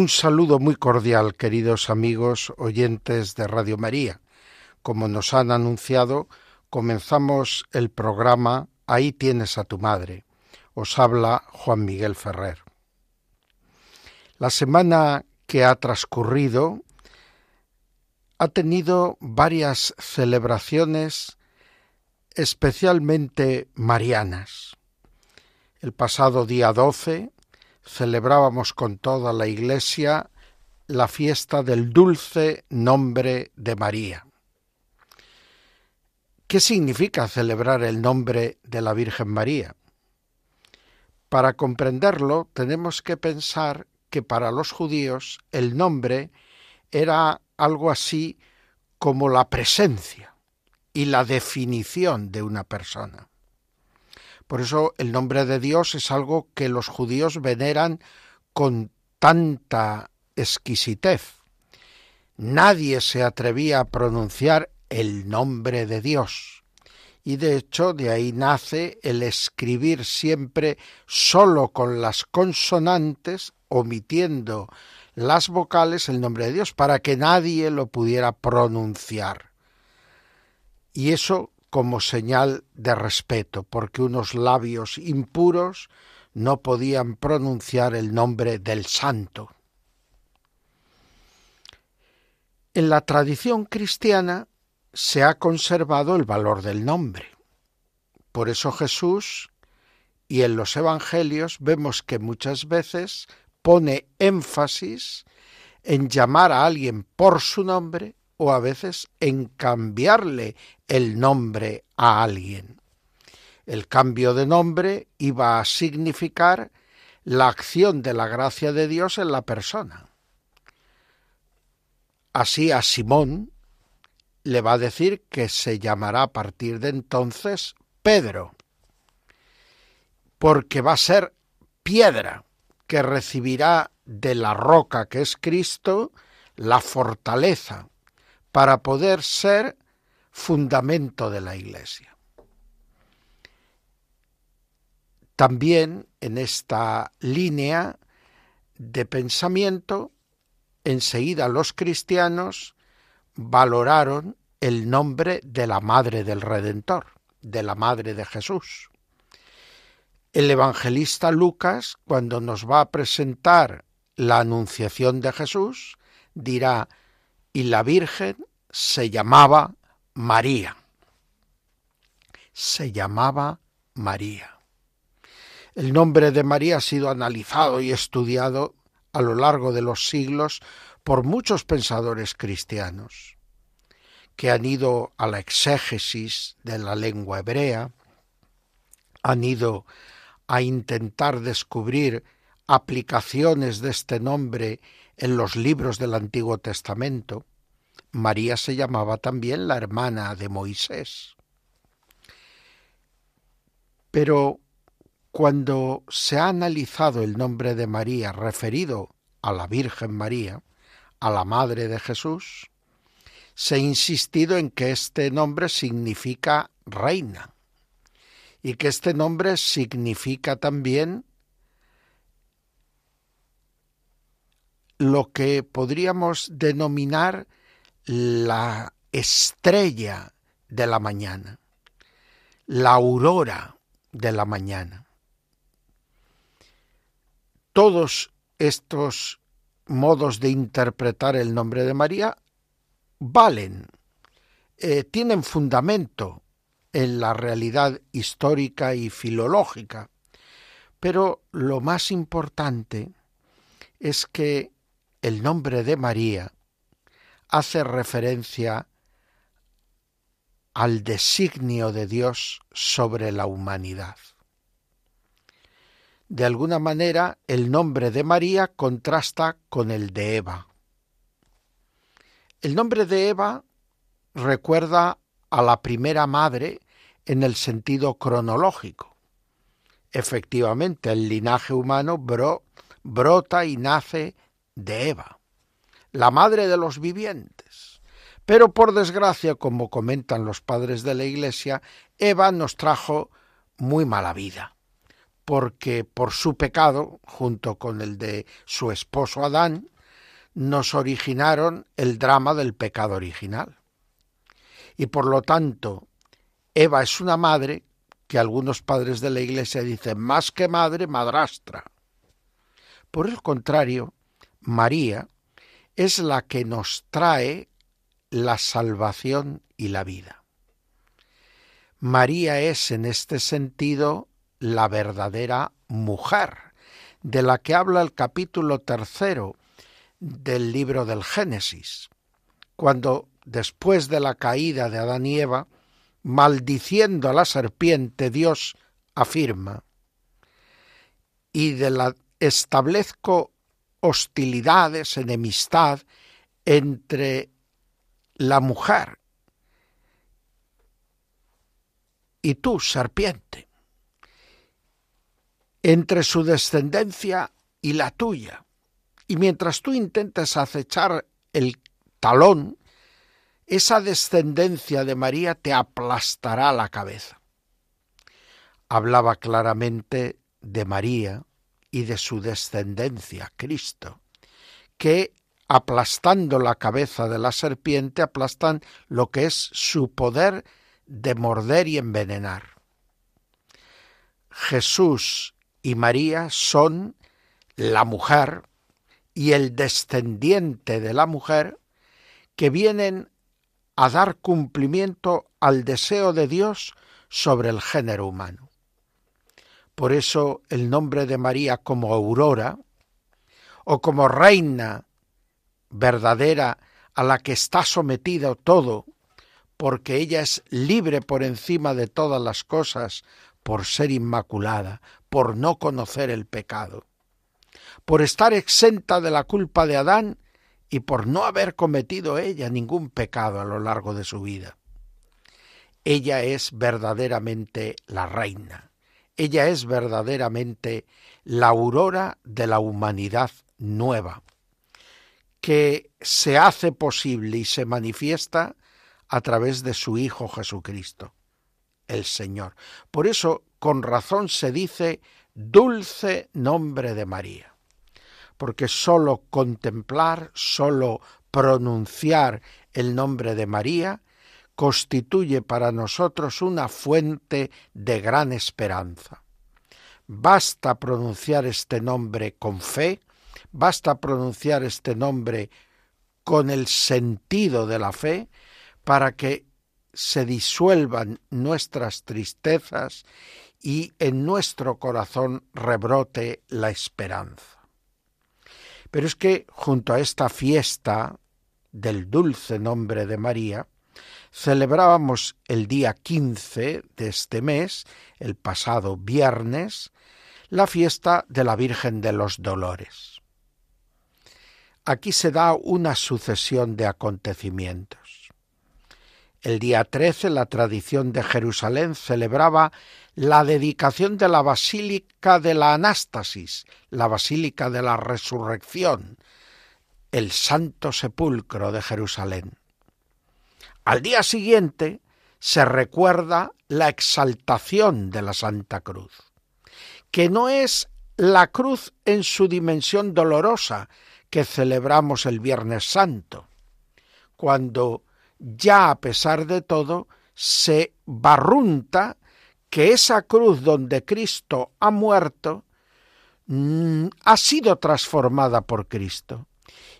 Un saludo muy cordial, queridos amigos oyentes de Radio María. Como nos han anunciado, comenzamos el programa Ahí tienes a tu madre. Os habla Juan Miguel Ferrer. La semana que ha transcurrido ha tenido varias celebraciones especialmente marianas. El pasado día 12 celebrábamos con toda la Iglesia la fiesta del dulce nombre de María. ¿Qué significa celebrar el nombre de la Virgen María? Para comprenderlo tenemos que pensar que para los judíos el nombre era algo así como la presencia y la definición de una persona. Por eso el nombre de Dios es algo que los judíos veneran con tanta exquisitez. Nadie se atrevía a pronunciar el nombre de Dios. Y de hecho de ahí nace el escribir siempre sólo con las consonantes omitiendo las vocales el nombre de Dios para que nadie lo pudiera pronunciar. Y eso como señal de respeto, porque unos labios impuros no podían pronunciar el nombre del santo. En la tradición cristiana se ha conservado el valor del nombre. Por eso Jesús y en los Evangelios vemos que muchas veces pone énfasis en llamar a alguien por su nombre o a veces en cambiarle el nombre a alguien. El cambio de nombre iba a significar la acción de la gracia de Dios en la persona. Así a Simón le va a decir que se llamará a partir de entonces Pedro, porque va a ser piedra que recibirá de la roca que es Cristo la fortaleza para poder ser fundamento de la Iglesia. También en esta línea de pensamiento, enseguida los cristianos valoraron el nombre de la Madre del Redentor, de la Madre de Jesús. El evangelista Lucas, cuando nos va a presentar la anunciación de Jesús, dirá, y la Virgen se llamaba María. Se llamaba María. El nombre de María ha sido analizado y estudiado a lo largo de los siglos por muchos pensadores cristianos que han ido a la exégesis de la lengua hebrea, han ido a intentar descubrir aplicaciones de este nombre en los libros del Antiguo Testamento, María se llamaba también la hermana de Moisés. Pero cuando se ha analizado el nombre de María referido a la Virgen María, a la Madre de Jesús, se ha insistido en que este nombre significa reina y que este nombre significa también lo que podríamos denominar la estrella de la mañana, la aurora de la mañana. Todos estos modos de interpretar el nombre de María valen, eh, tienen fundamento en la realidad histórica y filológica. Pero lo más importante es que el nombre de María hace referencia al designio de Dios sobre la humanidad. de alguna manera el nombre de María contrasta con el de Eva. El nombre de Eva recuerda a la primera madre en el sentido cronológico. Efectivamente, el linaje humano brota y nace de Eva, la madre de los vivientes. Pero por desgracia, como comentan los padres de la Iglesia, Eva nos trajo muy mala vida, porque por su pecado, junto con el de su esposo Adán, nos originaron el drama del pecado original. Y por lo tanto, Eva es una madre que algunos padres de la Iglesia dicen más que madre, madrastra. Por el contrario, María es la que nos trae la salvación y la vida. María es en este sentido la verdadera mujer, de la que habla el capítulo tercero del libro del Génesis, cuando después de la caída de Adán y Eva, maldiciendo a la serpiente, Dios afirma, y de la establezco hostilidades, enemistad entre la mujer y tú, serpiente, entre su descendencia y la tuya. Y mientras tú intentes acechar el talón, esa descendencia de María te aplastará la cabeza. Hablaba claramente de María y de su descendencia, Cristo, que aplastando la cabeza de la serpiente aplastan lo que es su poder de morder y envenenar. Jesús y María son la mujer y el descendiente de la mujer que vienen a dar cumplimiento al deseo de Dios sobre el género humano. Por eso el nombre de María como aurora o como reina verdadera a la que está sometido todo, porque ella es libre por encima de todas las cosas, por ser inmaculada, por no conocer el pecado, por estar exenta de la culpa de Adán y por no haber cometido ella ningún pecado a lo largo de su vida. Ella es verdaderamente la reina ella es verdaderamente la aurora de la humanidad nueva, que se hace posible y se manifiesta a través de su Hijo Jesucristo, el Señor. Por eso, con razón se dice dulce nombre de María, porque sólo contemplar, sólo pronunciar el nombre de María constituye para nosotros una fuente de gran esperanza. Basta pronunciar este nombre con fe, basta pronunciar este nombre con el sentido de la fe para que se disuelvan nuestras tristezas y en nuestro corazón rebrote la esperanza. Pero es que junto a esta fiesta del dulce nombre de María, celebrábamos el día 15 de este mes, el pasado viernes, la fiesta de la Virgen de los Dolores. Aquí se da una sucesión de acontecimientos. El día 13 la tradición de Jerusalén celebraba la dedicación de la Basílica de la Anástasis, la Basílica de la Resurrección, el Santo Sepulcro de Jerusalén. Al día siguiente se recuerda la exaltación de la Santa Cruz, que no es la cruz en su dimensión dolorosa que celebramos el Viernes Santo, cuando ya a pesar de todo se barrunta que esa cruz donde Cristo ha muerto mm, ha sido transformada por Cristo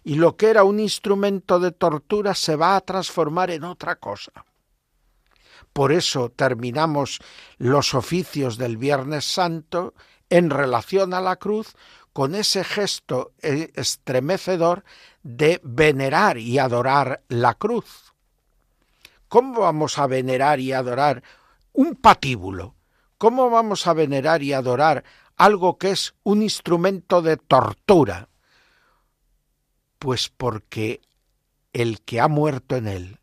y lo que era un instrumento de tortura se va a transformar en otra cosa. Por eso terminamos los oficios del Viernes Santo en relación a la cruz con ese gesto estremecedor de venerar y adorar la cruz. ¿Cómo vamos a venerar y adorar un patíbulo? ¿Cómo vamos a venerar y adorar algo que es un instrumento de tortura? Pues porque el que ha muerto en él,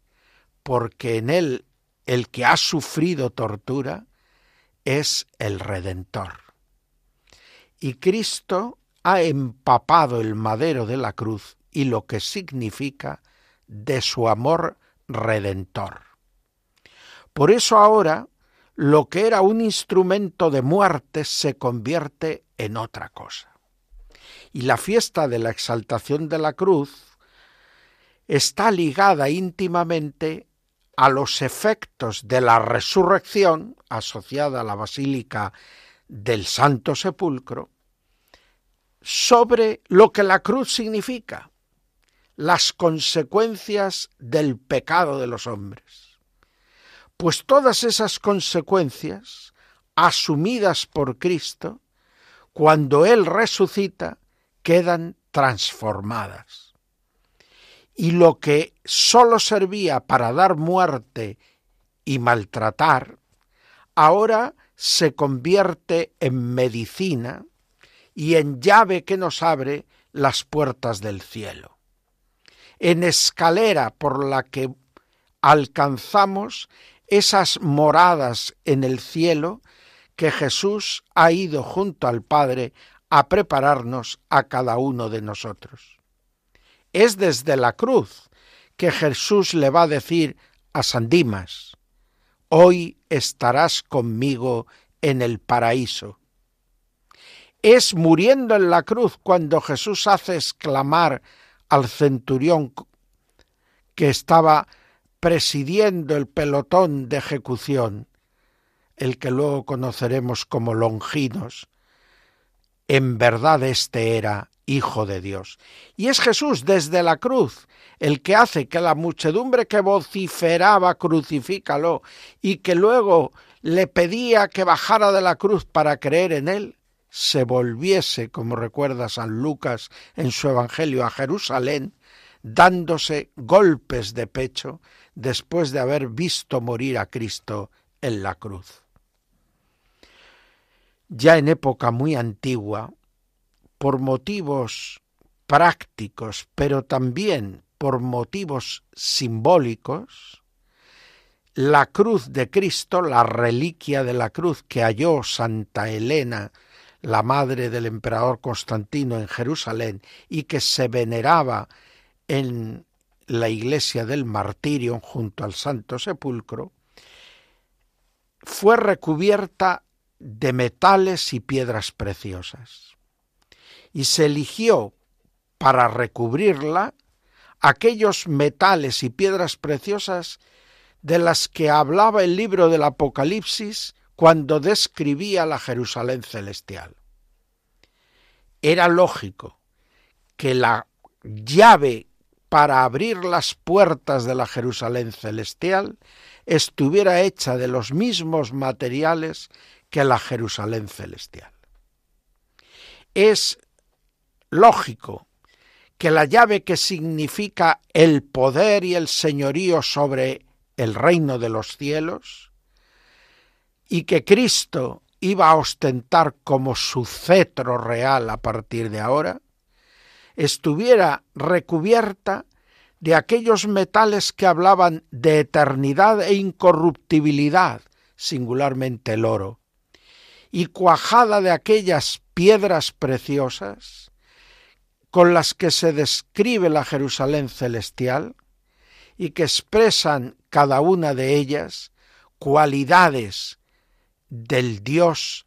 porque en él el que ha sufrido tortura, es el Redentor. Y Cristo ha empapado el madero de la cruz y lo que significa de su amor redentor. Por eso ahora lo que era un instrumento de muerte se convierte en otra cosa. Y la fiesta de la exaltación de la cruz está ligada íntimamente a los efectos de la resurrección asociada a la Basílica del Santo Sepulcro sobre lo que la cruz significa, las consecuencias del pecado de los hombres. Pues todas esas consecuencias, asumidas por Cristo, cuando Él resucita, quedan transformadas. Y lo que sólo servía para dar muerte y maltratar, ahora se convierte en medicina y en llave que nos abre las puertas del cielo, en escalera por la que alcanzamos esas moradas en el cielo que Jesús ha ido junto al Padre a prepararnos a cada uno de nosotros. Es desde la cruz que Jesús le va a decir a San Dimas, hoy estarás conmigo en el paraíso. Es muriendo en la cruz cuando Jesús hace exclamar al centurión que estaba presidiendo el pelotón de ejecución, el que luego conoceremos como Longinos. En verdad este era Hijo de Dios. Y es Jesús desde la cruz el que hace que la muchedumbre que vociferaba crucifícalo y que luego le pedía que bajara de la cruz para creer en él, se volviese, como recuerda San Lucas en su Evangelio, a Jerusalén, dándose golpes de pecho después de haber visto morir a Cristo en la cruz. Ya en época muy antigua, por motivos prácticos, pero también por motivos simbólicos, la cruz de Cristo, la reliquia de la cruz que halló Santa Elena, la madre del emperador Constantino en Jerusalén, y que se veneraba en la iglesia del martirio junto al Santo Sepulcro, fue recubierta de metales y piedras preciosas y se eligió para recubrirla aquellos metales y piedras preciosas de las que hablaba el libro del Apocalipsis cuando describía la Jerusalén celestial. Era lógico que la llave para abrir las puertas de la Jerusalén celestial estuviera hecha de los mismos materiales que la Jerusalén celestial. Es lógico que la llave que significa el poder y el señorío sobre el reino de los cielos, y que Cristo iba a ostentar como su cetro real a partir de ahora, estuviera recubierta de aquellos metales que hablaban de eternidad e incorruptibilidad, singularmente el oro, y cuajada de aquellas piedras preciosas con las que se describe la Jerusalén celestial y que expresan cada una de ellas cualidades del Dios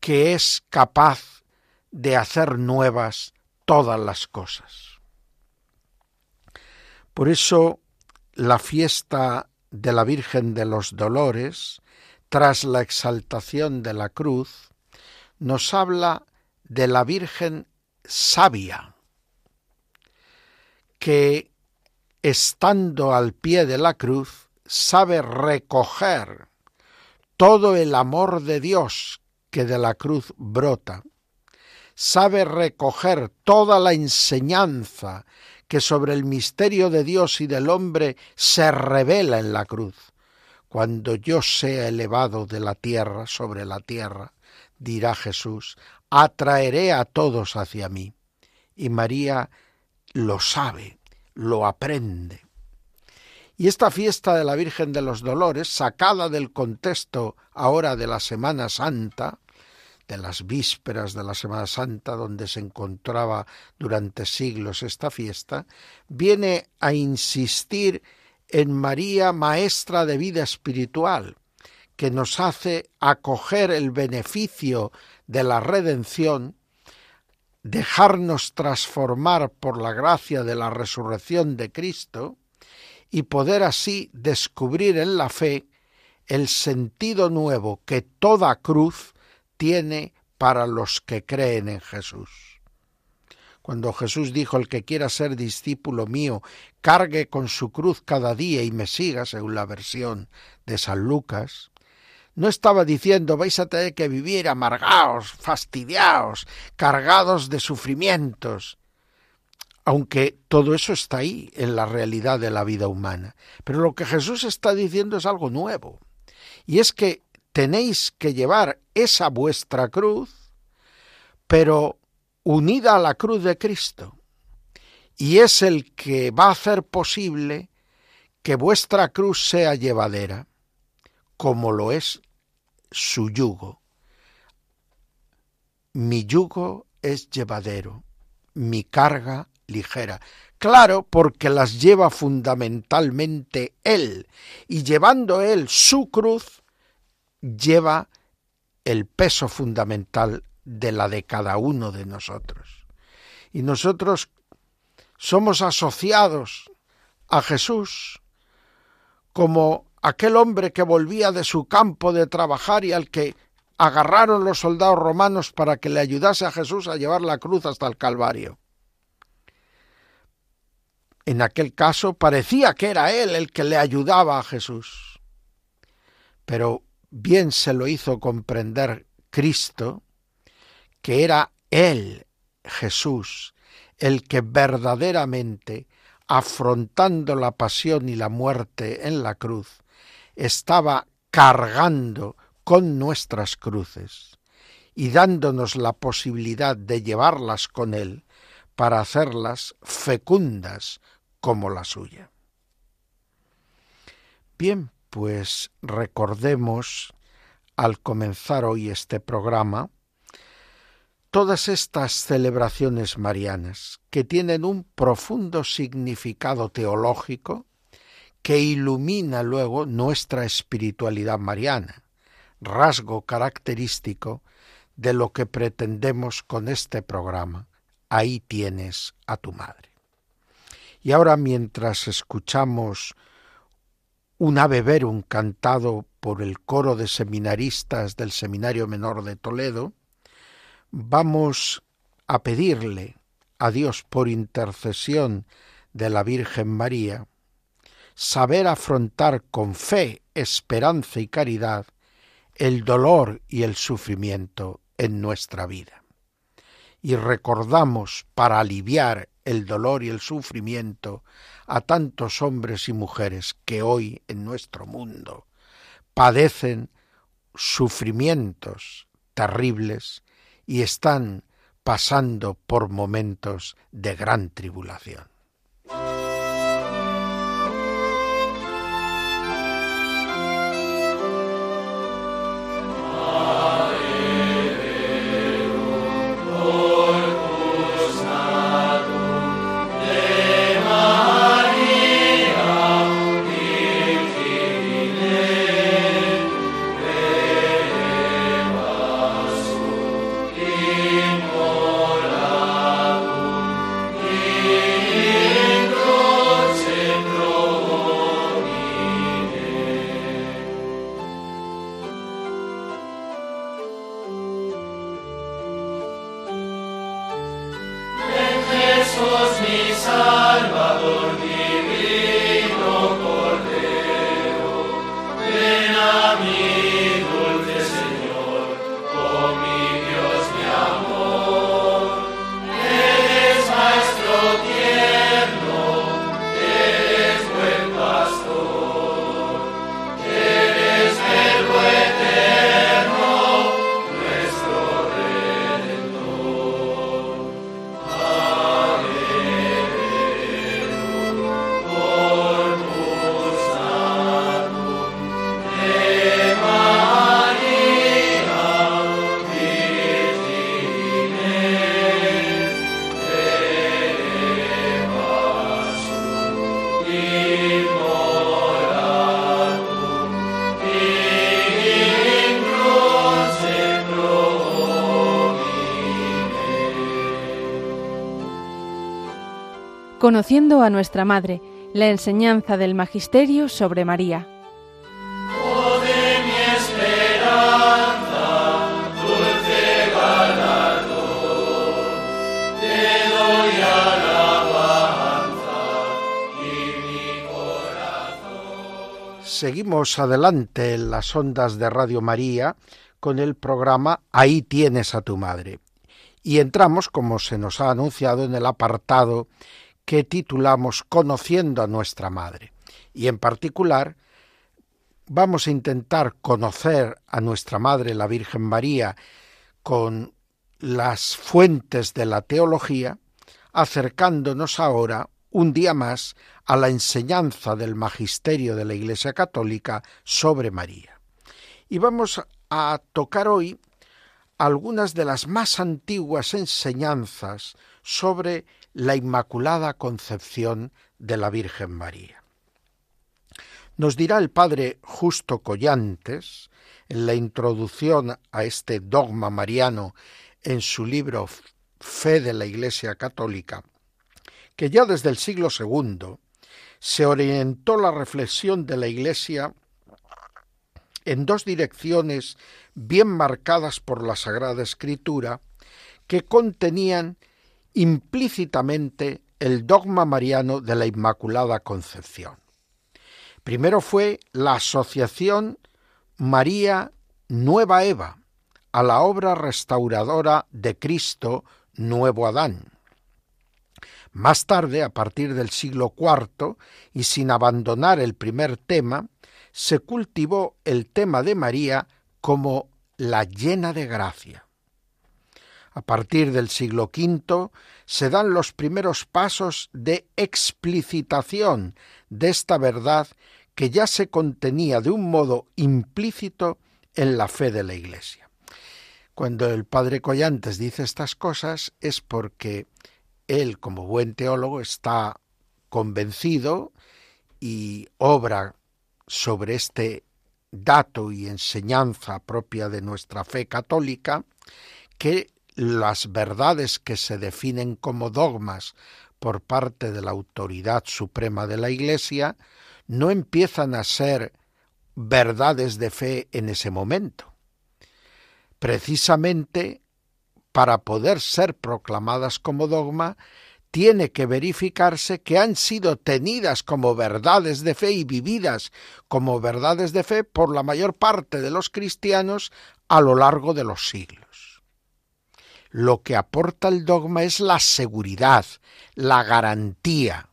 que es capaz de hacer nuevas todas las cosas. Por eso la fiesta de la Virgen de los Dolores, tras la exaltación de la cruz, nos habla de la Virgen sabia, que estando al pie de la cruz sabe recoger todo el amor de Dios que de la cruz brota, sabe recoger toda la enseñanza que sobre el misterio de Dios y del hombre se revela en la cruz. Cuando yo sea elevado de la tierra sobre la tierra, dirá Jesús, atraeré a todos hacia mí. Y María lo sabe, lo aprende. Y esta fiesta de la Virgen de los Dolores, sacada del contexto ahora de la Semana Santa, de las vísperas de la Semana Santa, donde se encontraba durante siglos esta fiesta, viene a insistir en María, maestra de vida espiritual, que nos hace acoger el beneficio de la redención, dejarnos transformar por la gracia de la resurrección de Cristo y poder así descubrir en la fe el sentido nuevo que toda cruz tiene para los que creen en Jesús. Cuando Jesús dijo, el que quiera ser discípulo mío, cargue con su cruz cada día y me siga, según la versión de San Lucas, no estaba diciendo vais a tener que vivir amargados, fastidiados, cargados de sufrimientos, aunque todo eso está ahí en la realidad de la vida humana. Pero lo que Jesús está diciendo es algo nuevo, y es que tenéis que llevar esa vuestra cruz, pero unida a la cruz de Cristo. Y es el que va a hacer posible que vuestra cruz sea llevadera, como lo es su yugo. Mi yugo es llevadero, mi carga ligera. Claro, porque las lleva fundamentalmente Él, y llevando Él su cruz, lleva el peso fundamental de la de cada uno de nosotros. Y nosotros somos asociados a Jesús como aquel hombre que volvía de su campo de trabajar y al que agarraron los soldados romanos para que le ayudase a Jesús a llevar la cruz hasta el Calvario. En aquel caso parecía que era él el que le ayudaba a Jesús. Pero bien se lo hizo comprender Cristo, que era Él, Jesús, el que verdaderamente, afrontando la pasión y la muerte en la cruz, estaba cargando con nuestras cruces y dándonos la posibilidad de llevarlas con Él para hacerlas fecundas como la suya. Bien, pues recordemos al comenzar hoy este programa todas estas celebraciones marianas que tienen un profundo significado teológico que ilumina luego nuestra espiritualidad mariana, rasgo característico de lo que pretendemos con este programa. Ahí tienes a tu madre. Y ahora mientras escuchamos un ave verum cantado por el coro de seminaristas del Seminario Menor de Toledo, vamos a pedirle a Dios por intercesión de la Virgen María, saber afrontar con fe, esperanza y caridad el dolor y el sufrimiento en nuestra vida. Y recordamos para aliviar el dolor y el sufrimiento a tantos hombres y mujeres que hoy en nuestro mundo padecen sufrimientos terribles y están pasando por momentos de gran tribulación. Conociendo a nuestra Madre, la enseñanza del Magisterio sobre María. Seguimos adelante en las ondas de Radio María con el programa Ahí tienes a tu madre. Y entramos, como se nos ha anunciado, en el apartado que titulamos Conociendo a nuestra Madre. Y en particular vamos a intentar conocer a nuestra Madre, la Virgen María, con las fuentes de la teología, acercándonos ahora un día más a la enseñanza del magisterio de la Iglesia Católica sobre María. Y vamos a tocar hoy algunas de las más antiguas enseñanzas sobre la Inmaculada Concepción de la Virgen María. Nos dirá el padre Justo Collantes, en la introducción a este dogma mariano en su libro Fe de la Iglesia Católica, que ya desde el siglo II se orientó la reflexión de la Iglesia en dos direcciones bien marcadas por la Sagrada Escritura, que contenían implícitamente el dogma mariano de la Inmaculada Concepción. Primero fue la asociación María Nueva Eva a la obra restauradora de Cristo Nuevo Adán. Más tarde, a partir del siglo IV, y sin abandonar el primer tema, se cultivó el tema de María como la llena de gracia. A partir del siglo V se dan los primeros pasos de explicitación de esta verdad que ya se contenía de un modo implícito en la fe de la Iglesia. Cuando el padre Collantes dice estas cosas es porque él, como buen teólogo, está convencido y obra sobre este dato y enseñanza propia de nuestra fe católica, que las verdades que se definen como dogmas por parte de la autoridad suprema de la Iglesia no empiezan a ser verdades de fe en ese momento. Precisamente para poder ser proclamadas como dogma, tiene que verificarse que han sido tenidas como verdades de fe y vividas como verdades de fe por la mayor parte de los cristianos a lo largo de los siglos. Lo que aporta el dogma es la seguridad, la garantía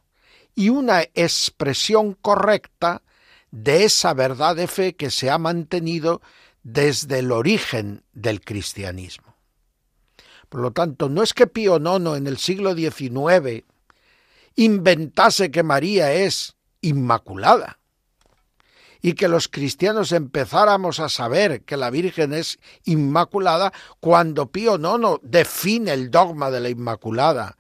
y una expresión correcta de esa verdad de fe que se ha mantenido desde el origen del cristianismo. Por lo tanto, no es que Pío IX en el siglo XIX inventase que María es inmaculada y que los cristianos empezáramos a saber que la Virgen es inmaculada cuando Pío IX define el dogma de la Inmaculada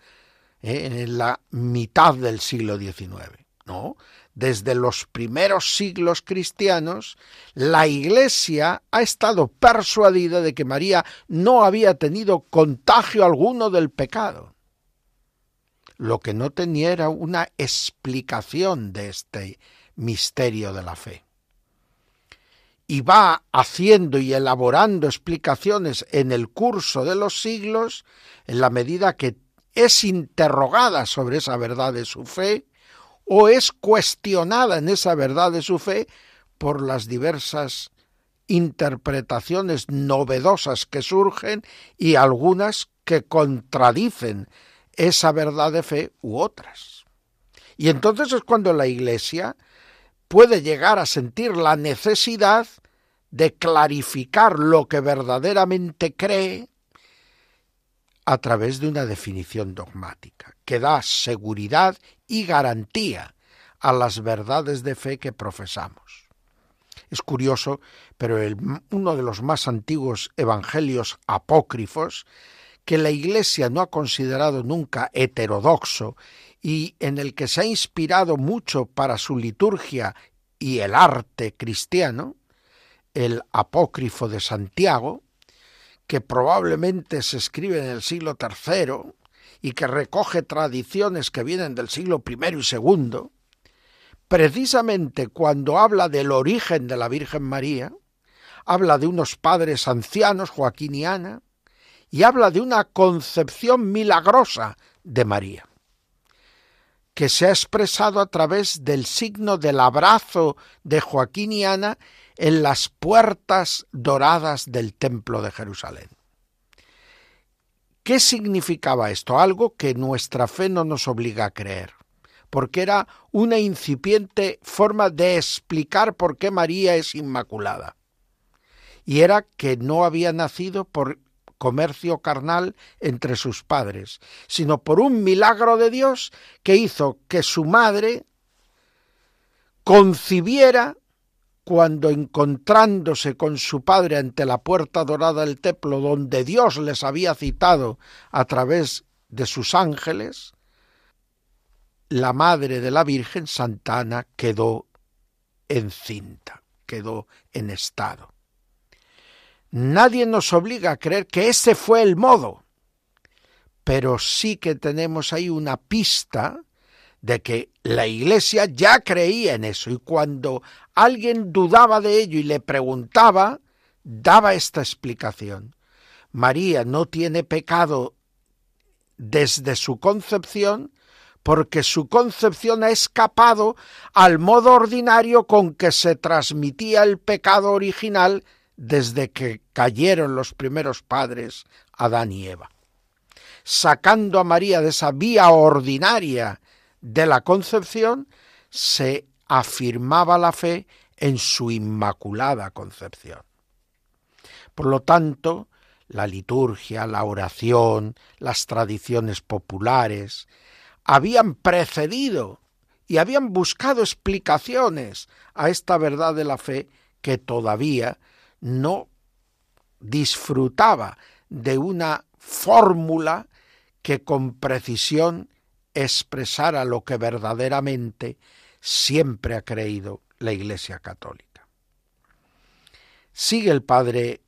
¿eh? en la mitad del siglo XIX. No, desde los primeros siglos cristianos, la Iglesia ha estado persuadida de que María no había tenido contagio alguno del pecado. Lo que no tenía era una explicación de este misterio de la fe. Y va haciendo y elaborando explicaciones en el curso de los siglos, en la medida que es interrogada sobre esa verdad de su fe, o es cuestionada en esa verdad de su fe por las diversas interpretaciones novedosas que surgen y algunas que contradicen esa verdad de fe u otras. Y entonces es cuando la Iglesia puede llegar a sentir la necesidad de clarificar lo que verdaderamente cree a través de una definición dogmática que da seguridad y garantía a las verdades de fe que profesamos. Es curioso, pero uno de los más antiguos evangelios apócrifos, que la Iglesia no ha considerado nunca heterodoxo y en el que se ha inspirado mucho para su liturgia y el arte cristiano, el apócrifo de Santiago, que probablemente se escribe en el siglo III y que recoge tradiciones que vienen del siglo I y II, precisamente cuando habla del origen de la Virgen María, habla de unos padres ancianos, Joaquín y Ana, y habla de una concepción milagrosa de María, que se ha expresado a través del signo del abrazo de Joaquín y Ana en las puertas doradas del templo de Jerusalén. ¿Qué significaba esto? Algo que nuestra fe no nos obliga a creer, porque era una incipiente forma de explicar por qué María es inmaculada. Y era que no había nacido por comercio carnal entre sus padres, sino por un milagro de Dios que hizo que su madre concibiera cuando encontrándose con su padre ante la puerta dorada del templo donde Dios les había citado a través de sus ángeles, la madre de la Virgen Santana quedó encinta, quedó en estado. Nadie nos obliga a creer que ese fue el modo, pero sí que tenemos ahí una pista de que la Iglesia ya creía en eso y cuando alguien dudaba de ello y le preguntaba, daba esta explicación. María no tiene pecado desde su concepción porque su concepción ha escapado al modo ordinario con que se transmitía el pecado original desde que cayeron los primeros padres, Adán y Eva. Sacando a María de esa vía ordinaria de la concepción, se afirmaba la fe en su inmaculada concepción. Por lo tanto, la liturgia, la oración, las tradiciones populares, habían precedido y habían buscado explicaciones a esta verdad de la fe que todavía no disfrutaba de una fórmula que con precisión expresara lo que verdaderamente siempre ha creído la Iglesia Católica. Sigue el padre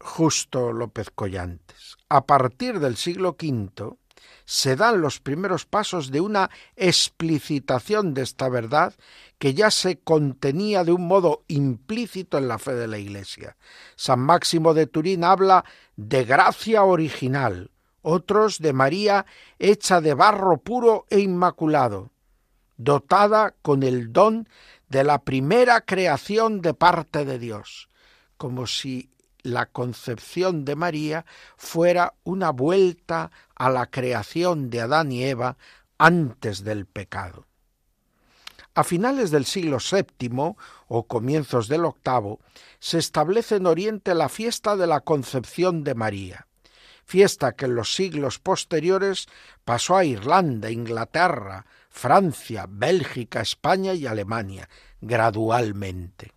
Justo López Collantes. A partir del siglo V se dan los primeros pasos de una explicitación de esta verdad que ya se contenía de un modo implícito en la fe de la Iglesia. San Máximo de Turín habla de gracia original, otros de María hecha de barro puro e inmaculado, dotada con el don de la primera creación de parte de Dios, como si la concepción de María fuera una vuelta a la creación de Adán y Eva antes del pecado. A finales del siglo VII o comienzos del VIII se establece en Oriente la fiesta de la Concepción de María, fiesta que en los siglos posteriores pasó a Irlanda, Inglaterra, Francia, Bélgica, España y Alemania, gradualmente.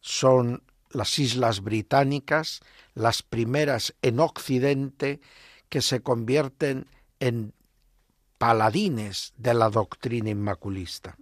Son las islas británicas las primeras en Occidente que se convierten en paladines de la doctrina inmaculista.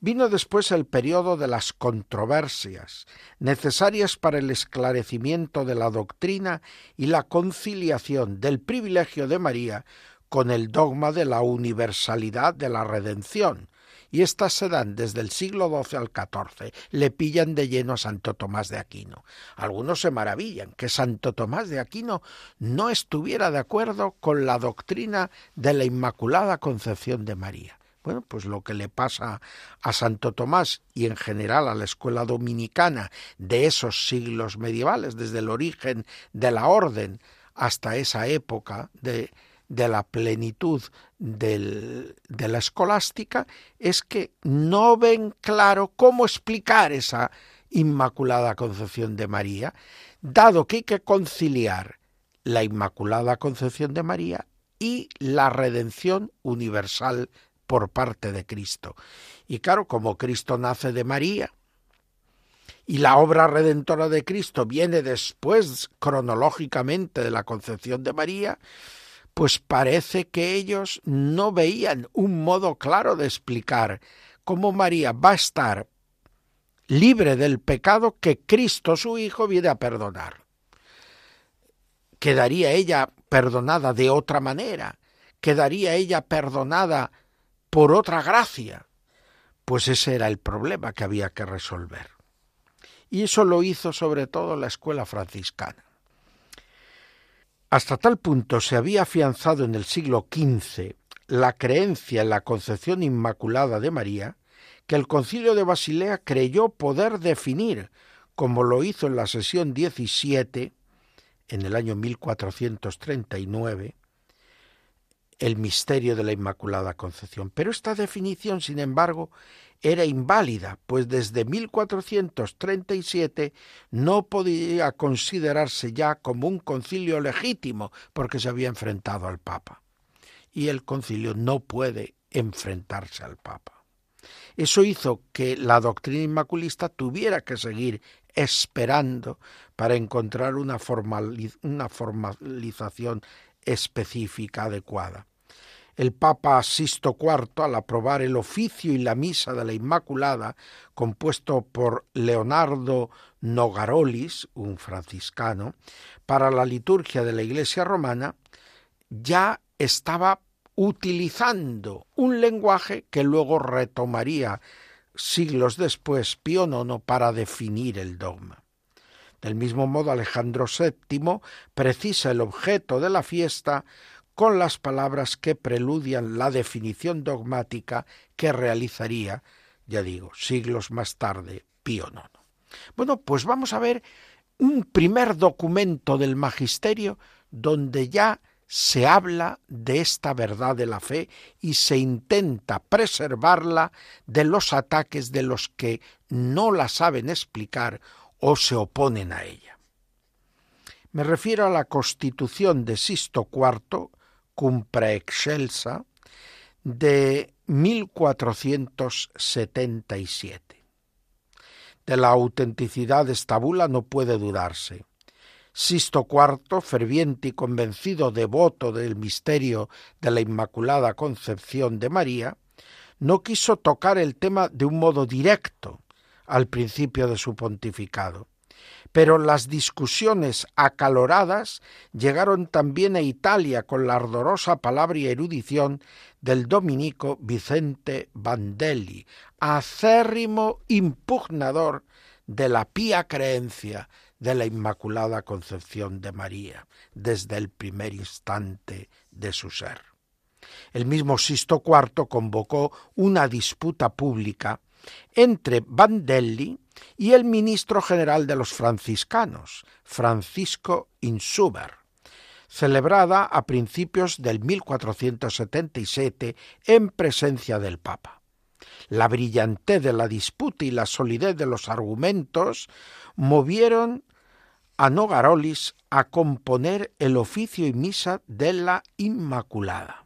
Vino después el periodo de las controversias, necesarias para el esclarecimiento de la doctrina y la conciliación del privilegio de María con el dogma de la universalidad de la redención, y éstas se dan desde el siglo XII al XIV, le pillan de lleno a Santo Tomás de Aquino. Algunos se maravillan que Santo Tomás de Aquino no estuviera de acuerdo con la doctrina de la Inmaculada Concepción de María. Bueno, pues lo que le pasa a Santo Tomás y en general a la escuela dominicana de esos siglos medievales, desde el origen de la orden hasta esa época de, de la plenitud de la escolástica, es que no ven claro cómo explicar esa Inmaculada Concepción de María, dado que hay que conciliar la Inmaculada Concepción de María y la redención universal por parte de Cristo. Y claro, como Cristo nace de María, y la obra redentora de Cristo viene después cronológicamente de la concepción de María, pues parece que ellos no veían un modo claro de explicar cómo María va a estar libre del pecado que Cristo su Hijo viene a perdonar. Quedaría ella perdonada de otra manera, quedaría ella perdonada por otra gracia. Pues ese era el problema que había que resolver. Y eso lo hizo sobre todo la escuela franciscana. Hasta tal punto se había afianzado en el siglo XV la creencia en la concepción inmaculada de María, que el concilio de Basilea creyó poder definir, como lo hizo en la sesión 17, en el año 1439, el misterio de la Inmaculada Concepción. Pero esta definición, sin embargo, era inválida, pues desde 1437 no podía considerarse ya como un concilio legítimo, porque se había enfrentado al Papa. Y el concilio no puede enfrentarse al Papa. Eso hizo que la doctrina inmaculista tuviera que seguir esperando para encontrar una, una formalización específica adecuada. El Papa Sisto IV, al aprobar el oficio y la misa de la Inmaculada, compuesto por Leonardo Nogarolis, un franciscano, para la liturgia de la Iglesia romana, ya estaba utilizando un lenguaje que luego retomaría siglos después Pío IX para definir el dogma. Del mismo modo, Alejandro VII precisa el objeto de la fiesta con las palabras que preludian la definición dogmática que realizaría, ya digo, siglos más tarde, Pío IX. Bueno, pues vamos a ver un primer documento del magisterio donde ya se habla de esta verdad de la fe y se intenta preservarla de los ataques de los que no la saben explicar o se oponen a ella. Me refiero a la Constitución de Sisto IV, Cumpra Excelsa, de 1477. De la autenticidad de esta bula no puede dudarse. Sisto IV, ferviente y convencido devoto del misterio de la Inmaculada Concepción de María, no quiso tocar el tema de un modo directo, al principio de su pontificado. Pero las discusiones acaloradas llegaron también a Italia con la ardorosa palabra y erudición del dominico Vicente Bandelli, acérrimo impugnador de la pía creencia de la Inmaculada Concepción de María desde el primer instante de su ser. El mismo Sisto IV convocó una disputa pública entre Bandelli y el ministro general de los franciscanos, Francisco Insuber, celebrada a principios del 1477 en presencia del Papa. La brillantez de la disputa y la solidez de los argumentos movieron a Nogarolis a componer el oficio y misa de la Inmaculada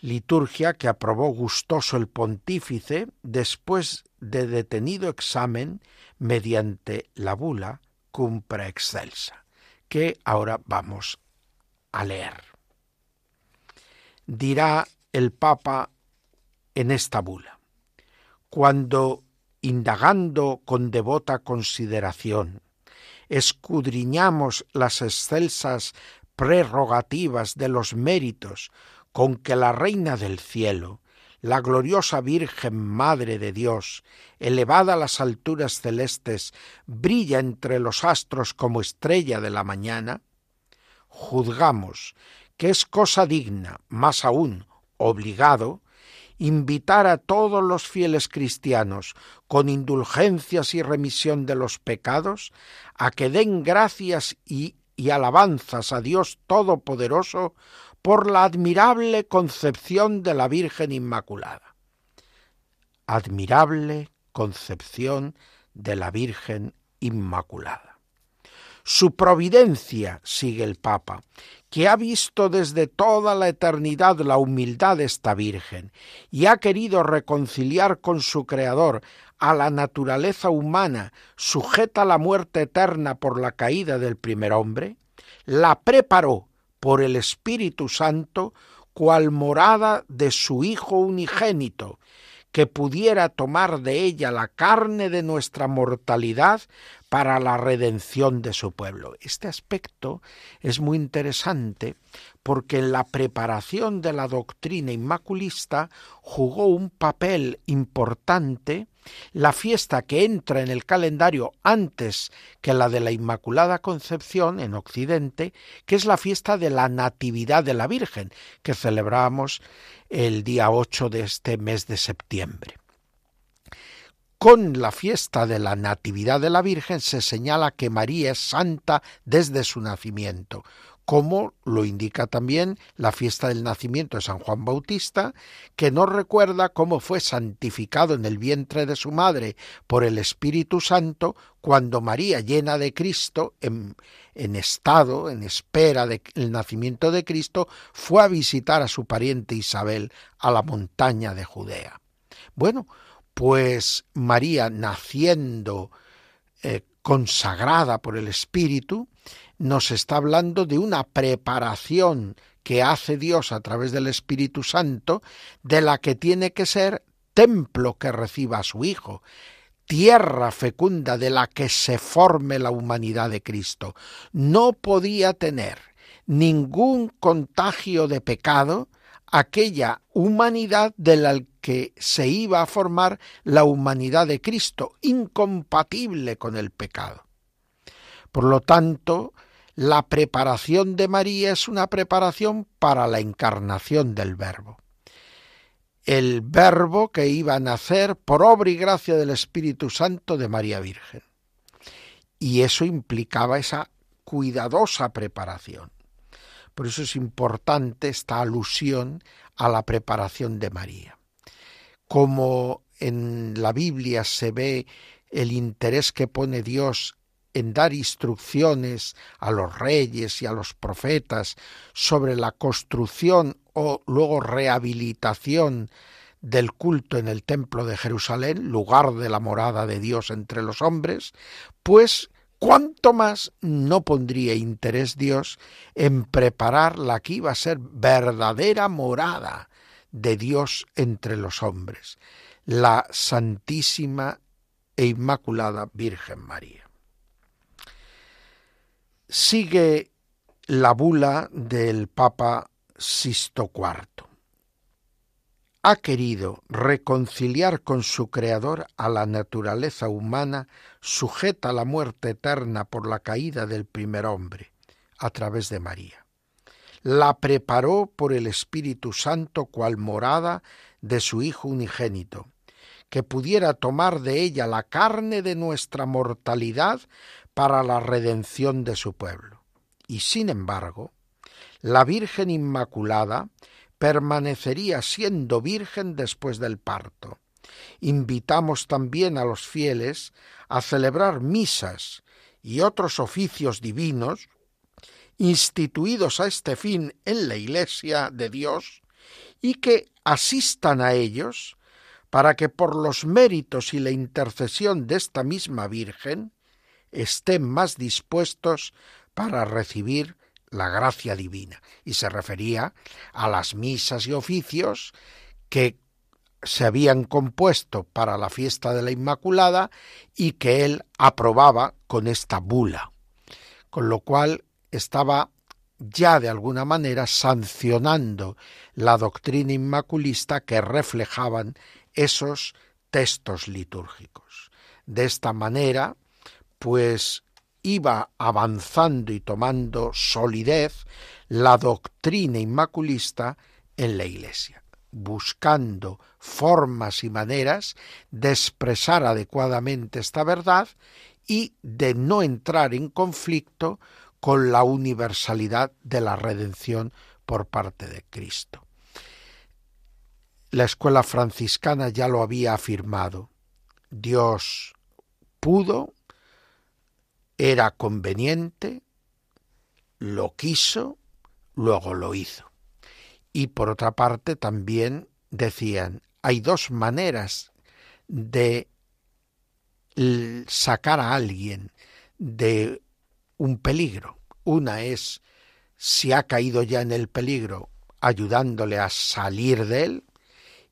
liturgia que aprobó gustoso el pontífice después de detenido examen mediante la bula Cumpra Excelsa, que ahora vamos a leer. Dirá el Papa en esta bula, cuando, indagando con devota consideración, escudriñamos las excelsas prerrogativas de los méritos con que la Reina del Cielo, la gloriosa Virgen Madre de Dios, elevada a las alturas celestes, brilla entre los astros como estrella de la mañana, juzgamos que es cosa digna, más aún obligado, invitar a todos los fieles cristianos, con indulgencias y remisión de los pecados, a que den gracias y, y alabanzas a Dios Todopoderoso por la admirable concepción de la Virgen Inmaculada. Admirable concepción de la Virgen Inmaculada. Su providencia, sigue el Papa, que ha visto desde toda la eternidad la humildad de esta Virgen y ha querido reconciliar con su Creador a la naturaleza humana sujeta a la muerte eterna por la caída del primer hombre, la preparó por el Espíritu Santo cual morada de su Hijo unigénito, que pudiera tomar de ella la carne de nuestra mortalidad para la redención de su pueblo. Este aspecto es muy interesante porque en la preparación de la doctrina inmaculista jugó un papel importante la fiesta que entra en el calendario antes que la de la Inmaculada Concepción en Occidente, que es la fiesta de la Natividad de la Virgen, que celebramos el día 8 de este mes de septiembre. Con la fiesta de la Natividad de la Virgen se señala que María es santa desde su nacimiento, como lo indica también la fiesta del nacimiento de San Juan Bautista, que nos recuerda cómo fue santificado en el vientre de su madre por el Espíritu Santo cuando María, llena de Cristo, en, en estado, en espera del nacimiento de Cristo, fue a visitar a su pariente Isabel a la montaña de Judea. Bueno, pues María, naciendo eh, consagrada por el Espíritu, nos está hablando de una preparación que hace Dios a través del Espíritu Santo, de la que tiene que ser templo que reciba a su Hijo, tierra fecunda de la que se forme la humanidad de Cristo. No podía tener ningún contagio de pecado aquella humanidad de la que se iba a formar la humanidad de Cristo, incompatible con el pecado. Por lo tanto, la preparación de María es una preparación para la encarnación del Verbo. El Verbo que iba a nacer por obra y gracia del Espíritu Santo de María Virgen. Y eso implicaba esa cuidadosa preparación. Por eso es importante esta alusión a la preparación de María. Como en la Biblia se ve el interés que pone Dios en dar instrucciones a los reyes y a los profetas sobre la construcción o luego rehabilitación del culto en el templo de Jerusalén, lugar de la morada de Dios entre los hombres, pues ¿Cuánto más no pondría interés Dios en preparar la que iba a ser verdadera morada de Dios entre los hombres, la Santísima e Inmaculada Virgen María? Sigue la bula del Papa Sisto IV ha querido reconciliar con su Creador a la naturaleza humana sujeta a la muerte eterna por la caída del primer hombre, a través de María. La preparó por el Espíritu Santo cual morada de su Hijo unigénito, que pudiera tomar de ella la carne de nuestra mortalidad para la redención de su pueblo. Y sin embargo, la Virgen Inmaculada permanecería siendo virgen después del parto. Invitamos también a los fieles a celebrar misas y otros oficios divinos instituidos a este fin en la Iglesia de Dios y que asistan a ellos para que por los méritos y la intercesión de esta misma Virgen estén más dispuestos para recibir la gracia divina. Y se refería a las misas y oficios que se habían compuesto para la fiesta de la Inmaculada y que él aprobaba con esta bula. Con lo cual estaba ya de alguna manera sancionando la doctrina inmaculista que reflejaban esos textos litúrgicos. De esta manera, pues iba avanzando y tomando solidez la doctrina inmaculista en la Iglesia, buscando formas y maneras de expresar adecuadamente esta verdad y de no entrar en conflicto con la universalidad de la redención por parte de Cristo. La escuela franciscana ya lo había afirmado. Dios pudo era conveniente, lo quiso, luego lo hizo. Y por otra parte también decían, hay dos maneras de sacar a alguien de un peligro. Una es, si ha caído ya en el peligro, ayudándole a salir de él,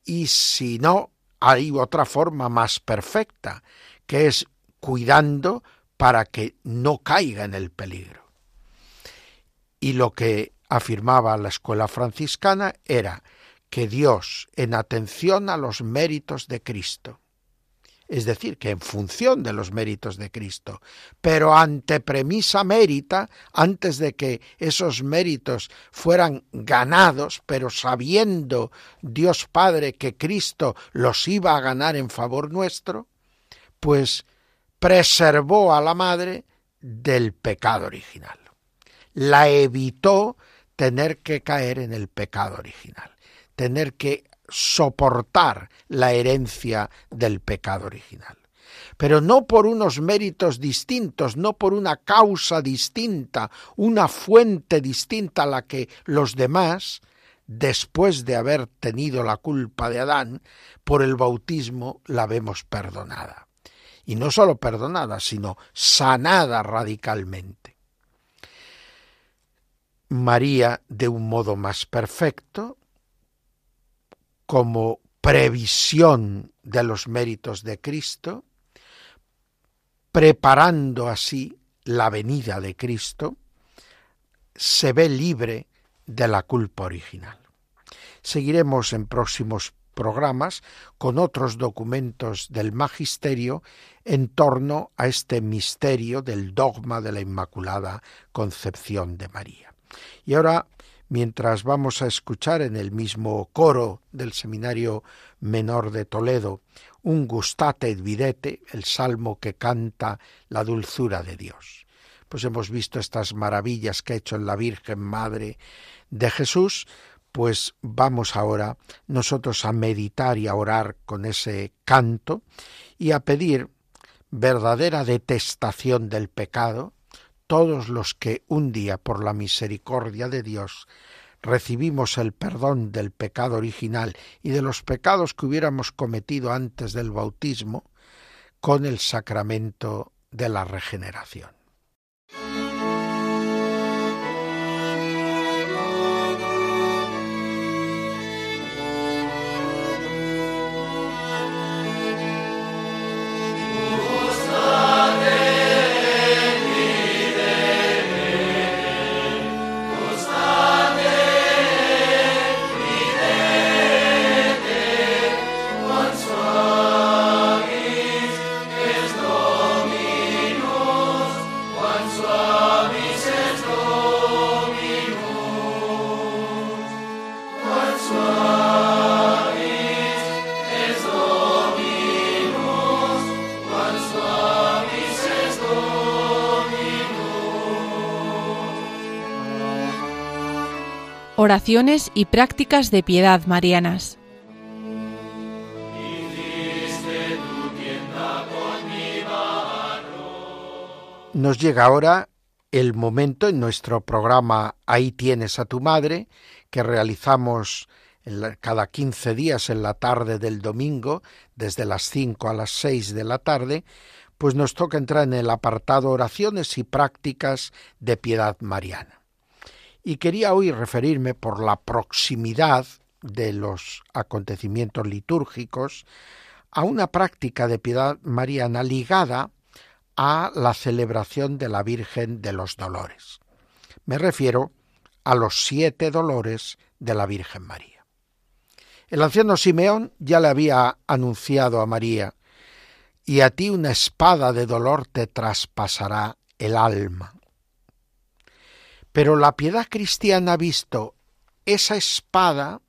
y si no, hay otra forma más perfecta, que es cuidando para que no caiga en el peligro. Y lo que afirmaba la escuela franciscana era que Dios, en atención a los méritos de Cristo, es decir, que en función de los méritos de Cristo, pero ante premisa mérita, antes de que esos méritos fueran ganados, pero sabiendo Dios Padre que Cristo los iba a ganar en favor nuestro, pues preservó a la madre del pecado original. La evitó tener que caer en el pecado original, tener que soportar la herencia del pecado original. Pero no por unos méritos distintos, no por una causa distinta, una fuente distinta a la que los demás, después de haber tenido la culpa de Adán, por el bautismo la vemos perdonada. Y no solo perdonada, sino sanada radicalmente. María, de un modo más perfecto, como previsión de los méritos de Cristo, preparando así la venida de Cristo, se ve libre de la culpa original. Seguiremos en próximos programas con otros documentos del magisterio en torno a este misterio del dogma de la Inmaculada Concepción de María. Y ahora mientras vamos a escuchar en el mismo coro del Seminario Menor de Toledo un gustate et videte, el salmo que canta la dulzura de Dios. Pues hemos visto estas maravillas que ha hecho en la Virgen Madre de Jesús, pues vamos ahora nosotros a meditar y a orar con ese canto y a pedir verdadera detestación del pecado, todos los que un día por la misericordia de Dios recibimos el perdón del pecado original y de los pecados que hubiéramos cometido antes del bautismo con el sacramento de la regeneración. Oraciones y prácticas de piedad marianas. Nos llega ahora el momento en nuestro programa Ahí tienes a tu madre, que realizamos cada 15 días en la tarde del domingo, desde las 5 a las 6 de la tarde, pues nos toca entrar en el apartado oraciones y prácticas de piedad mariana. Y quería hoy referirme por la proximidad de los acontecimientos litúrgicos a una práctica de piedad mariana ligada a la celebración de la Virgen de los Dolores. Me refiero a los siete dolores de la Virgen María. El anciano Simeón ya le había anunciado a María, y a ti una espada de dolor te traspasará el alma. Pero la piedad cristiana ha visto esa espada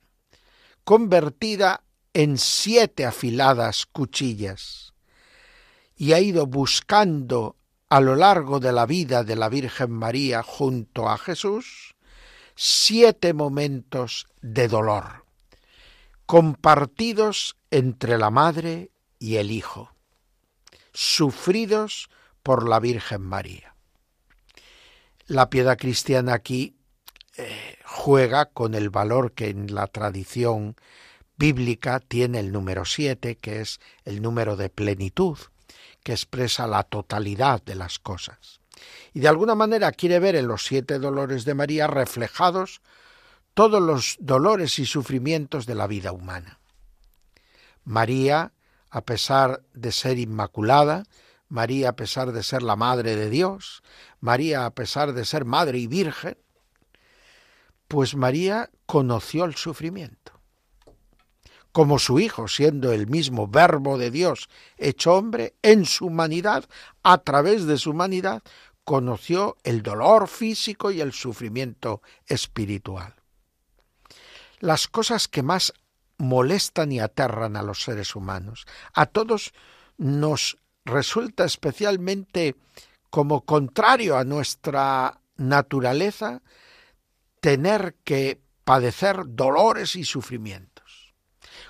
convertida en siete afiladas cuchillas y ha ido buscando a lo largo de la vida de la Virgen María junto a Jesús siete momentos de dolor, compartidos entre la Madre y el Hijo, sufridos por la Virgen María. La piedad cristiana aquí eh, juega con el valor que en la tradición bíblica tiene el número siete, que es el número de plenitud, que expresa la totalidad de las cosas. Y de alguna manera quiere ver en los siete dolores de María reflejados todos los dolores y sufrimientos de la vida humana. María, a pesar de ser inmaculada, María a pesar de ser la madre de Dios, María a pesar de ser madre y virgen, pues María conoció el sufrimiento. Como su Hijo, siendo el mismo verbo de Dios hecho hombre, en su humanidad, a través de su humanidad, conoció el dolor físico y el sufrimiento espiritual. Las cosas que más molestan y aterran a los seres humanos, a todos nos resulta especialmente como contrario a nuestra naturaleza tener que padecer dolores y sufrimientos.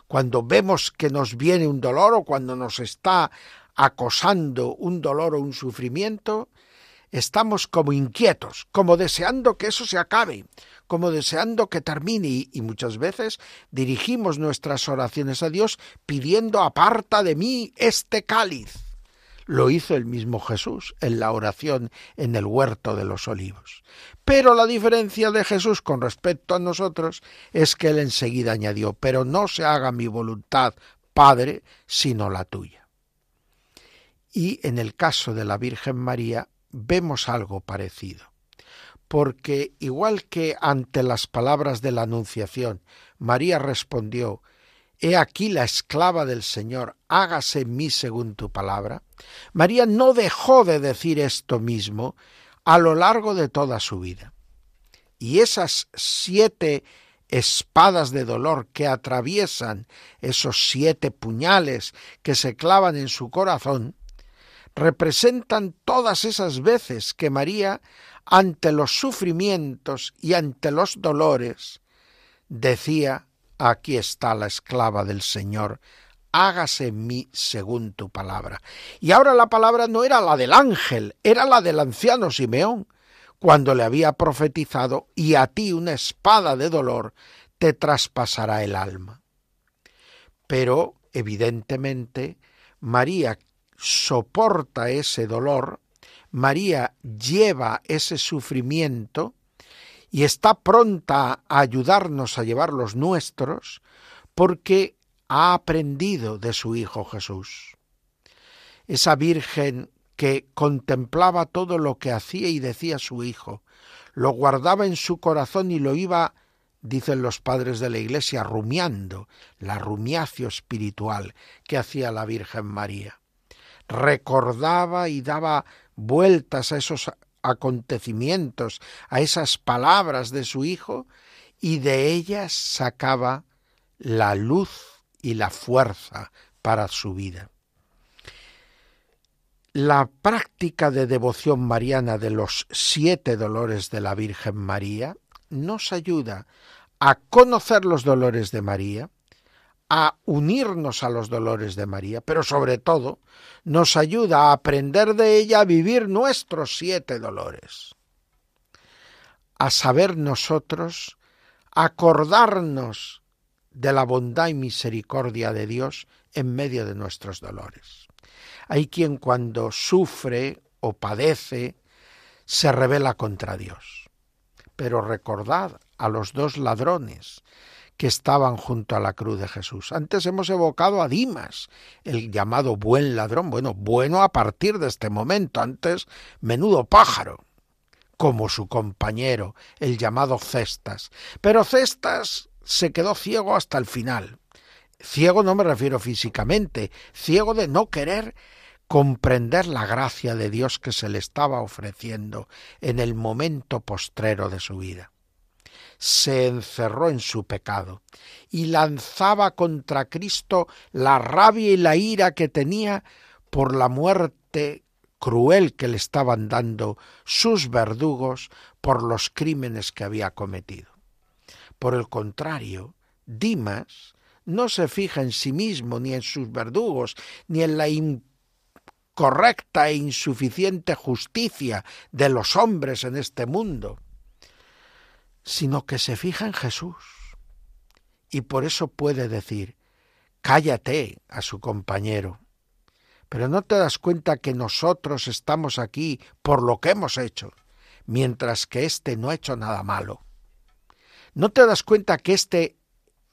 Cuando vemos que nos viene un dolor o cuando nos está acosando un dolor o un sufrimiento, estamos como inquietos, como deseando que eso se acabe, como deseando que termine y, muchas veces dirigimos nuestras oraciones a Dios pidiendo aparta de mí este cáliz. Lo hizo el mismo Jesús en la oración en el huerto de los olivos. Pero la diferencia de Jesús con respecto a nosotros es que él enseguida añadió, pero no se haga mi voluntad, Padre, sino la tuya. Y en el caso de la Virgen María, vemos algo parecido. Porque igual que ante las palabras de la Anunciación, María respondió, He aquí la esclava del Señor, hágase en mí según tu palabra, María no dejó de decir esto mismo a lo largo de toda su vida. Y esas siete espadas de dolor que atraviesan esos siete puñales que se clavan en su corazón, representan todas esas veces que María, ante los sufrimientos y ante los dolores, decía, aquí está la esclava del Señor, hágase en mí según tu palabra. Y ahora la palabra no era la del ángel, era la del anciano Simeón, cuando le había profetizado, y a ti una espada de dolor te traspasará el alma. Pero, evidentemente, María soporta ese dolor, María lleva ese sufrimiento y está pronta a ayudarnos a llevar los nuestros porque ha aprendido de su Hijo Jesús. Esa Virgen que contemplaba todo lo que hacía y decía su Hijo, lo guardaba en su corazón y lo iba, dicen los padres de la Iglesia, rumiando, la rumiacio espiritual que hacía la Virgen María recordaba y daba vueltas a esos acontecimientos, a esas palabras de su hijo, y de ellas sacaba la luz y la fuerza para su vida. La práctica de devoción mariana de los siete dolores de la Virgen María nos ayuda a conocer los dolores de María, a unirnos a los dolores de María, pero sobre todo nos ayuda a aprender de ella a vivir nuestros siete dolores, a saber nosotros acordarnos de la bondad y misericordia de Dios en medio de nuestros dolores. Hay quien cuando sufre o padece se revela contra Dios. Pero recordad a los dos ladrones que estaban junto a la cruz de Jesús. Antes hemos evocado a Dimas, el llamado buen ladrón, bueno, bueno a partir de este momento, antes menudo pájaro, como su compañero, el llamado Cestas. Pero Cestas se quedó ciego hasta el final. Ciego no me refiero físicamente, ciego de no querer comprender la gracia de Dios que se le estaba ofreciendo en el momento postrero de su vida se encerró en su pecado y lanzaba contra Cristo la rabia y la ira que tenía por la muerte cruel que le estaban dando sus verdugos por los crímenes que había cometido. Por el contrario, Dimas no se fija en sí mismo ni en sus verdugos, ni en la incorrecta e insuficiente justicia de los hombres en este mundo sino que se fija en Jesús. Y por eso puede decir, cállate a su compañero. Pero no te das cuenta que nosotros estamos aquí por lo que hemos hecho, mientras que éste no ha hecho nada malo. No te das cuenta que éste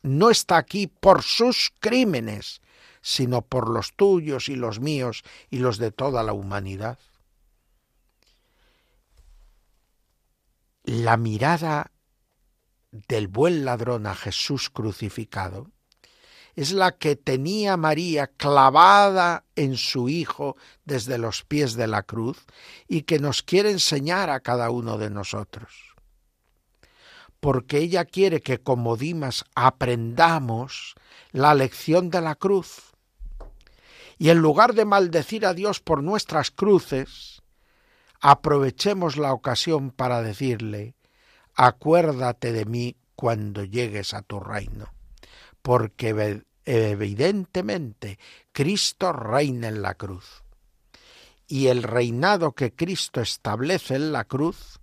no está aquí por sus crímenes, sino por los tuyos y los míos y los de toda la humanidad. La mirada del buen ladrón a Jesús crucificado es la que tenía María clavada en su Hijo desde los pies de la cruz y que nos quiere enseñar a cada uno de nosotros. Porque ella quiere que como Dimas aprendamos la lección de la cruz. Y en lugar de maldecir a Dios por nuestras cruces, aprovechemos la ocasión para decirle, acuérdate de mí cuando llegues a tu reino, porque evidentemente Cristo reina en la cruz. Y el reinado que Cristo establece en la cruz,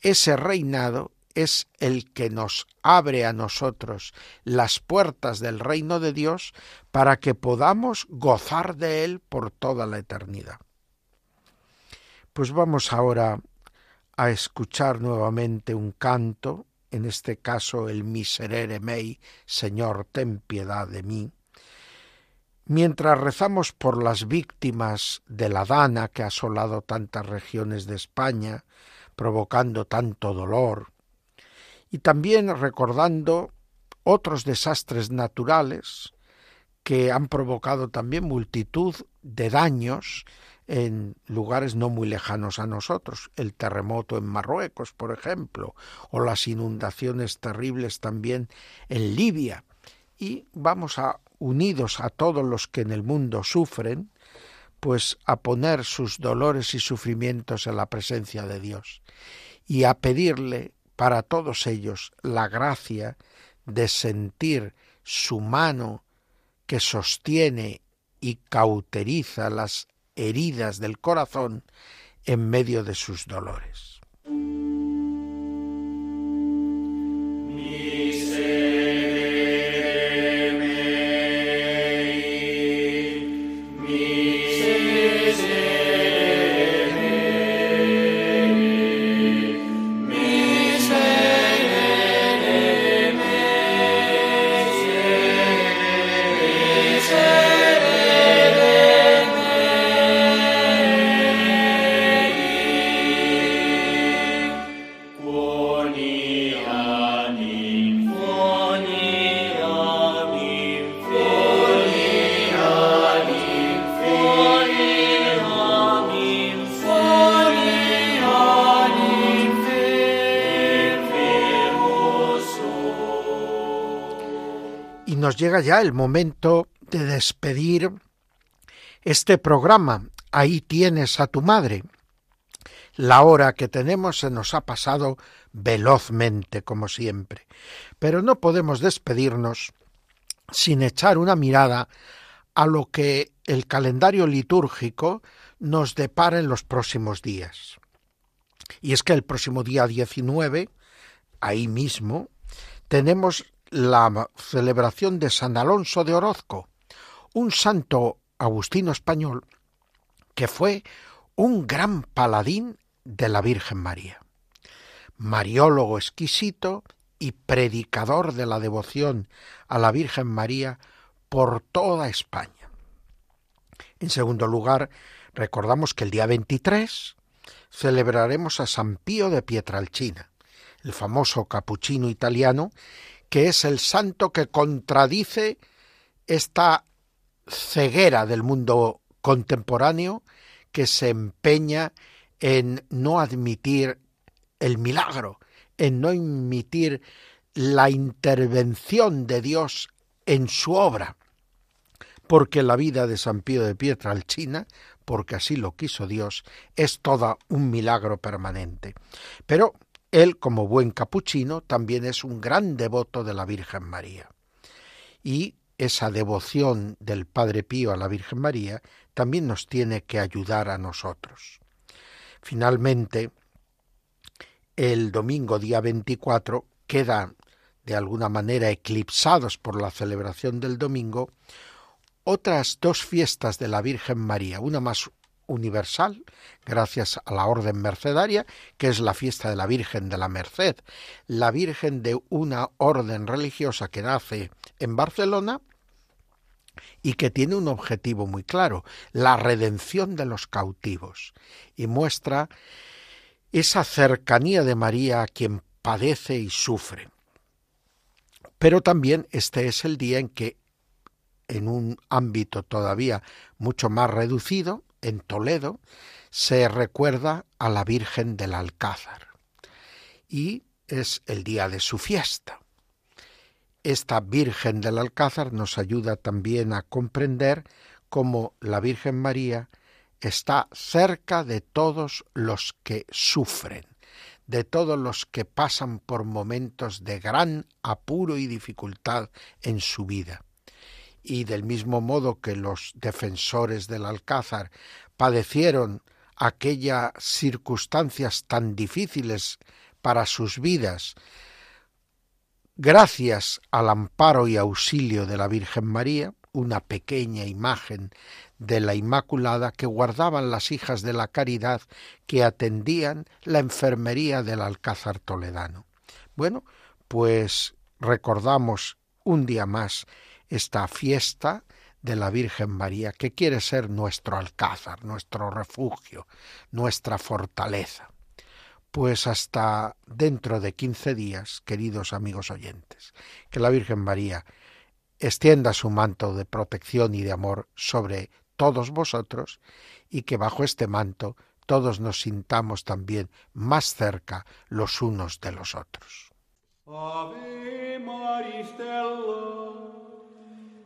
ese reinado es el que nos abre a nosotros las puertas del reino de Dios para que podamos gozar de él por toda la eternidad. Pues vamos ahora a escuchar nuevamente un canto, en este caso el Miserere mei, Señor, ten piedad de mí. Mientras rezamos por las víctimas de la dana que ha asolado tantas regiones de España, provocando tanto dolor, y también recordando otros desastres naturales que han provocado también multitud de daños en lugares no muy lejanos a nosotros, el terremoto en Marruecos, por ejemplo, o las inundaciones terribles también en Libia. Y vamos a, unidos a todos los que en el mundo sufren, pues a poner sus dolores y sufrimientos en la presencia de Dios y a pedirle para todos ellos la gracia de sentir su mano que sostiene y cauteriza las heridas del corazón en medio de sus dolores. Llega ya el momento de despedir este programa. Ahí tienes a tu madre. La hora que tenemos se nos ha pasado velozmente, como siempre. Pero no podemos despedirnos sin echar una mirada a lo que el calendario litúrgico nos depara en los próximos días. Y es que el próximo día 19, ahí mismo, tenemos la celebración de San Alonso de Orozco, un santo agustino español que fue un gran paladín de la Virgen María, mariólogo exquisito y predicador de la devoción a la Virgen María por toda España. En segundo lugar, recordamos que el día 23 celebraremos a San Pío de Pietralcina, el famoso capuchino italiano que es el santo que contradice esta ceguera del mundo contemporáneo que se empeña en no admitir el milagro, en no admitir la intervención de Dios en su obra, porque la vida de San Pío de Pietralcina, porque así lo quiso Dios, es toda un milagro permanente. Pero él, como buen capuchino, también es un gran devoto de la Virgen María. Y esa devoción del Padre Pío a la Virgen María también nos tiene que ayudar a nosotros. Finalmente, el domingo día 24 queda de alguna manera eclipsados por la celebración del domingo otras dos fiestas de la Virgen María, una más universal, gracias a la orden mercedaria, que es la fiesta de la Virgen de la Merced, la Virgen de una orden religiosa que nace en Barcelona y que tiene un objetivo muy claro, la redención de los cautivos, y muestra esa cercanía de María a quien padece y sufre. Pero también este es el día en que, en un ámbito todavía mucho más reducido, en Toledo, se recuerda a la Virgen del Alcázar. Y es el día de su fiesta. Esta Virgen del Alcázar nos ayuda también a comprender cómo la Virgen María está cerca de todos los que sufren, de todos los que pasan por momentos de gran apuro y dificultad en su vida. Y del mismo modo que los defensores del Alcázar padecieron aquellas circunstancias tan difíciles para sus vidas, gracias al amparo y auxilio de la Virgen María, una pequeña imagen de la Inmaculada que guardaban las hijas de la caridad que atendían la enfermería del Alcázar toledano. Bueno, pues recordamos un día más esta fiesta de la Virgen María, que quiere ser nuestro alcázar, nuestro refugio, nuestra fortaleza. Pues hasta dentro de quince días, queridos amigos oyentes, que la Virgen María extienda su manto de protección y de amor sobre todos vosotros y que bajo este manto todos nos sintamos también más cerca los unos de los otros.